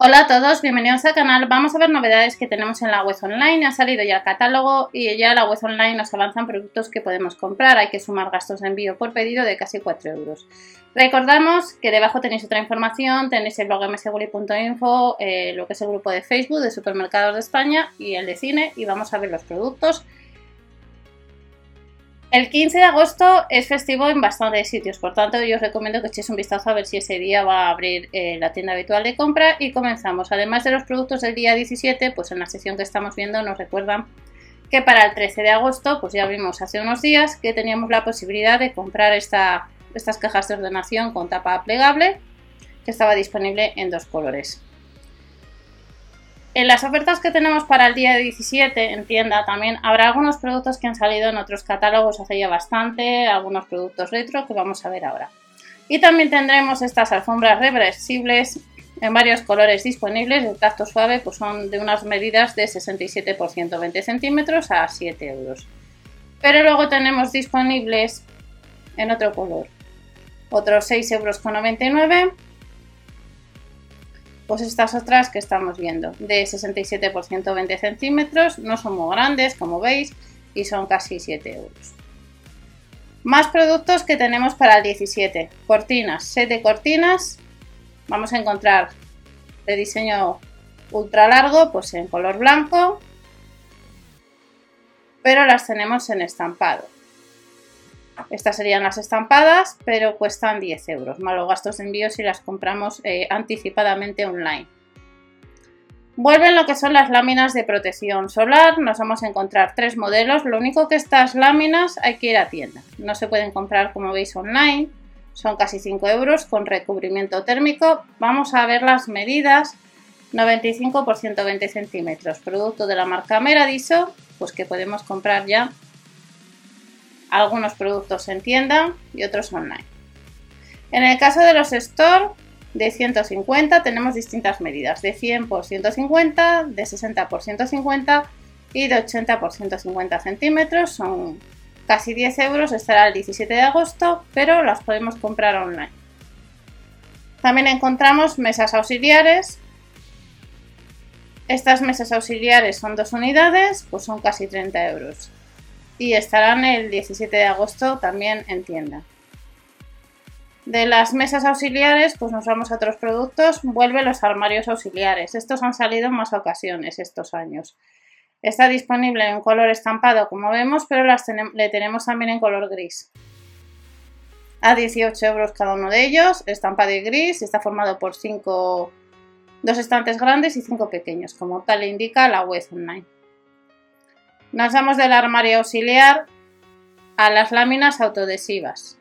Hola a todos, bienvenidos al canal. Vamos a ver novedades que tenemos en la web online. Ha salido ya el catálogo y ya la web online nos avanzan productos que podemos comprar. Hay que sumar gastos de envío por pedido de casi 4 euros. Recordamos que debajo tenéis otra información, tenéis el blog mseguri.info, eh, lo que es el grupo de Facebook de Supermercados de España y el de cine y vamos a ver los productos el 15 de agosto es festivo en bastantes sitios, por tanto yo os recomiendo que echéis un vistazo a ver si ese día va a abrir eh, la tienda habitual de compra y comenzamos. Además de los productos del día 17, pues en la sesión que estamos viendo nos recuerdan que para el 13 de agosto, pues ya vimos hace unos días que teníamos la posibilidad de comprar estas cajas de ordenación con tapa plegable que estaba disponible en dos colores. En las ofertas que tenemos para el día 17 en tienda también habrá algunos productos que han salido en otros catálogos hace ya bastante, algunos productos retro que vamos a ver ahora. Y también tendremos estas alfombras reversibles en varios colores disponibles. El tacto suave pues son de unas medidas de 67 por 120 centímetros a 7 euros. Pero luego tenemos disponibles en otro color otros 6 euros con 99 pues estas otras que estamos viendo, de 67 por 120 centímetros, no son muy grandes como veis y son casi 7 euros. Más productos que tenemos para el 17. Cortinas, set cortinas. Vamos a encontrar de diseño ultra largo, pues en color blanco. Pero las tenemos en estampado. Estas serían las estampadas, pero cuestan 10 euros, más los gastos de envío si las compramos eh, anticipadamente online. Vuelven lo que son las láminas de protección solar, nos vamos a encontrar tres modelos, lo único que estas láminas hay que ir a tienda, no se pueden comprar como veis online, son casi 5 euros con recubrimiento térmico, vamos a ver las medidas, 95 por 120 centímetros, producto de la marca Meradiso, pues que podemos comprar ya algunos productos en tienda y otros online. En el caso de los store de 150 tenemos distintas medidas, de 100 por 150, de 60 por 150 y de 80 por 150 centímetros. Son casi 10 euros, estará el 17 de agosto, pero las podemos comprar online. También encontramos mesas auxiliares. Estas mesas auxiliares son dos unidades, pues son casi 30 euros y estarán el 17 de agosto también en tienda. De las mesas auxiliares, pues nos vamos a otros productos. Vuelve los armarios auxiliares. Estos han salido en más ocasiones estos años. Está disponible en color estampado, como vemos, pero le tenemos también en color gris. A 18 euros cada uno de ellos, estampado y gris, está formado por cinco, dos estantes grandes y cinco pequeños, como tal indica la web online. Nos vamos del armario auxiliar a las láminas autodesivas.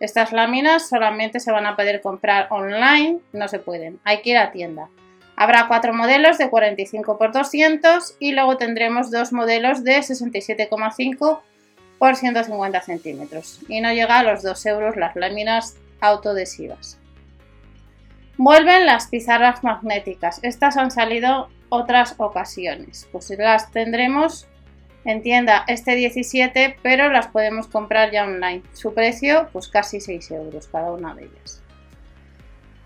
Estas láminas solamente se van a poder comprar online, no se pueden, hay que ir a tienda. Habrá cuatro modelos de 45 x 200 y luego tendremos dos modelos de 67,5 x 150 centímetros. Y no llega a los 2 euros las láminas autodesivas. Vuelven las pizarras magnéticas. Estas han salido otras ocasiones. Pues las tendremos en tienda este 17, pero las podemos comprar ya online. Su precio, pues casi 6 euros cada una de ellas.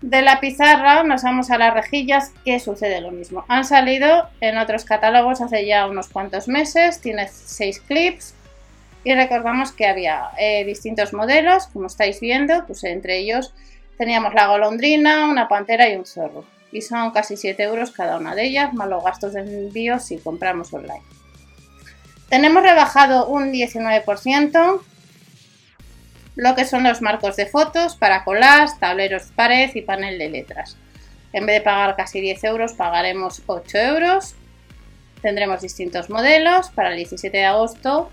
De la pizarra nos vamos a las rejillas, que sucede lo mismo. Han salido en otros catálogos hace ya unos cuantos meses, tiene 6 clips y recordamos que había eh, distintos modelos, como estáis viendo, pues entre ellos teníamos la golondrina, una pantera y un zorro. Y son casi 7 euros cada una de ellas, más los gastos de envío si compramos online. Tenemos rebajado un 19% lo que son los marcos de fotos para colas, tableros de pared y panel de letras. En vez de pagar casi 10 euros, pagaremos 8 euros. Tendremos distintos modelos para el 17 de agosto.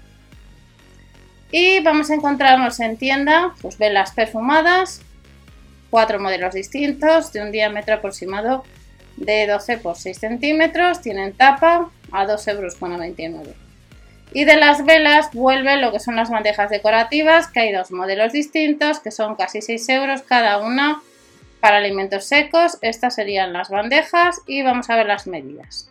Y vamos a encontrarnos en tienda, pues velas perfumadas, cuatro modelos distintos de un diámetro aproximado de 12 por 6 centímetros. Tienen tapa a 2,99 euros. Y de las velas vuelve lo que son las bandejas decorativas, que hay dos modelos distintos, que son casi 6 euros cada una Para alimentos secos, estas serían las bandejas y vamos a ver las medidas.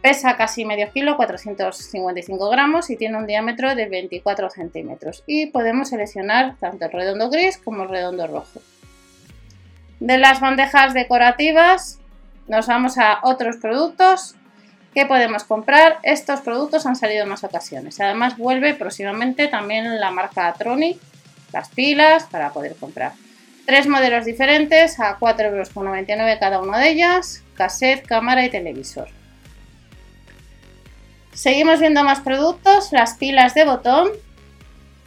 Pesa casi medio kilo, 455 gramos y tiene un diámetro de 24 centímetros. Y podemos seleccionar tanto el redondo gris como el redondo rojo. De las bandejas decorativas nos vamos a otros productos que podemos comprar. Estos productos han salido en más ocasiones. Además vuelve próximamente también la marca Tronic, las pilas para poder comprar. Tres modelos diferentes a 4,99 euros cada una de ellas, cassette, cámara y televisor. Seguimos viendo más productos, las pilas de botón,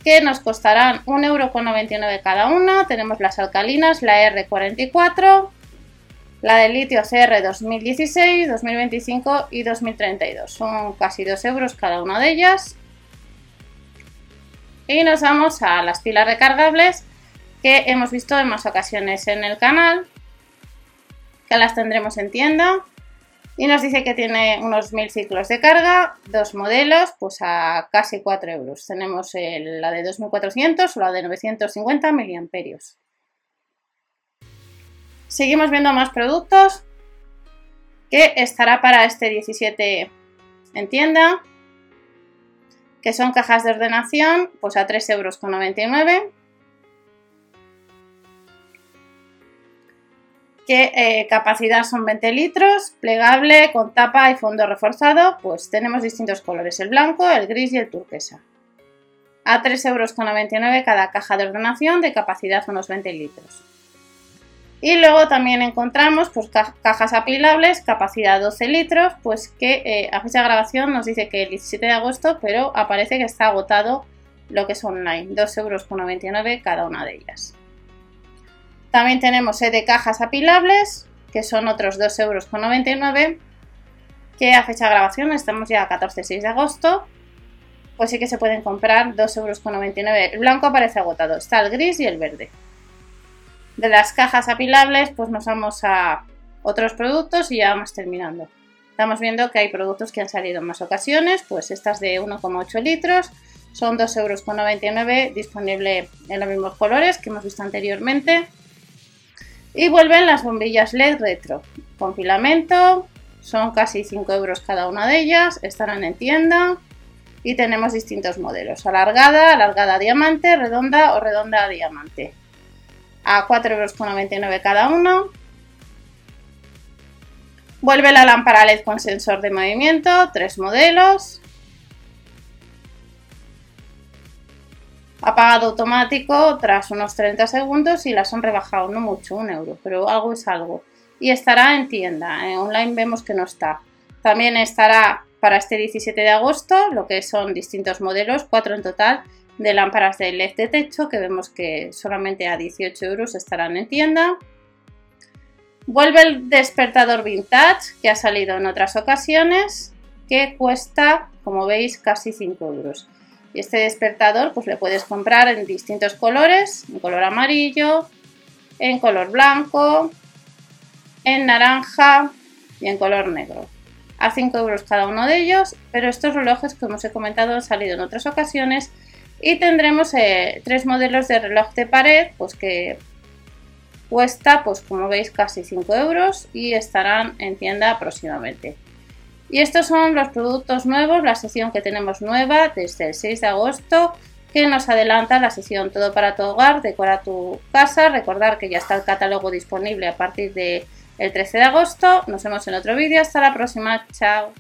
que nos costarán 1,99€ cada una. Tenemos las alcalinas, la R44, la de litio CR 2016, 2025 y 2032. Son casi 2 euros cada una de ellas. Y nos vamos a las pilas recargables que hemos visto en más ocasiones en el canal, que las tendremos en tienda. Y nos dice que tiene unos 1000 ciclos de carga, dos modelos, pues a casi 4 euros. Tenemos la de 2400 o la de 950 miliamperios. Seguimos viendo más productos que estará para este 17 en tienda, que son cajas de ordenación, pues a 3,99 euros. que eh, capacidad son 20 litros, plegable, con tapa y fondo reforzado, pues tenemos distintos colores, el blanco, el gris y el turquesa. A 3,99 euros cada caja de ordenación de capacidad unos 20 litros. Y luego también encontramos pues, cajas apilables, capacidad 12 litros, pues que eh, a fecha de grabación nos dice que el 17 de agosto, pero aparece que está agotado lo que es online, 2,99 euros cada una de ellas. También tenemos de cajas apilables, que son otros 2,99 euros, que a fecha de grabación estamos ya a 14-6 de agosto, pues sí que se pueden comprar 2,99 euros. El blanco aparece agotado, está el gris y el verde. De las cajas apilables, pues nos vamos a otros productos y ya vamos terminando. Estamos viendo que hay productos que han salido en más ocasiones, pues estas de 1,8 litros son 2,99 euros, disponible en los mismos colores que hemos visto anteriormente. Y vuelven las bombillas LED retro con filamento, son casi 5 euros cada una de ellas, estarán en tienda y tenemos distintos modelos, alargada, alargada diamante, redonda o redonda diamante. A 4,99 euros cada uno. Vuelve la lámpara LED con sensor de movimiento, tres modelos. apagado automático tras unos 30 segundos y las han rebajado, no mucho, un euro, pero algo es algo. Y estará en tienda, en online vemos que no está. También estará para este 17 de agosto, lo que son distintos modelos, cuatro en total, de lámparas de LED de techo, que vemos que solamente a 18 euros estarán en tienda. Vuelve el despertador vintage, que ha salido en otras ocasiones, que cuesta, como veis, casi 5 euros. Y este despertador pues le puedes comprar en distintos colores, en color amarillo, en color blanco, en naranja y en color negro. A 5 euros cada uno de ellos, pero estos relojes, como os he comentado, han salido en otras ocasiones y tendremos eh, tres modelos de reloj de pared, pues que cuesta, pues como veis, casi 5 euros y estarán en tienda próximamente. Y estos son los productos nuevos, la sección que tenemos nueva desde el 6 de agosto, que nos adelanta la sección Todo para tu hogar, decora tu casa. Recordar que ya está el catálogo disponible a partir del 13 de agosto. Nos vemos en otro vídeo. Hasta la próxima. Chao.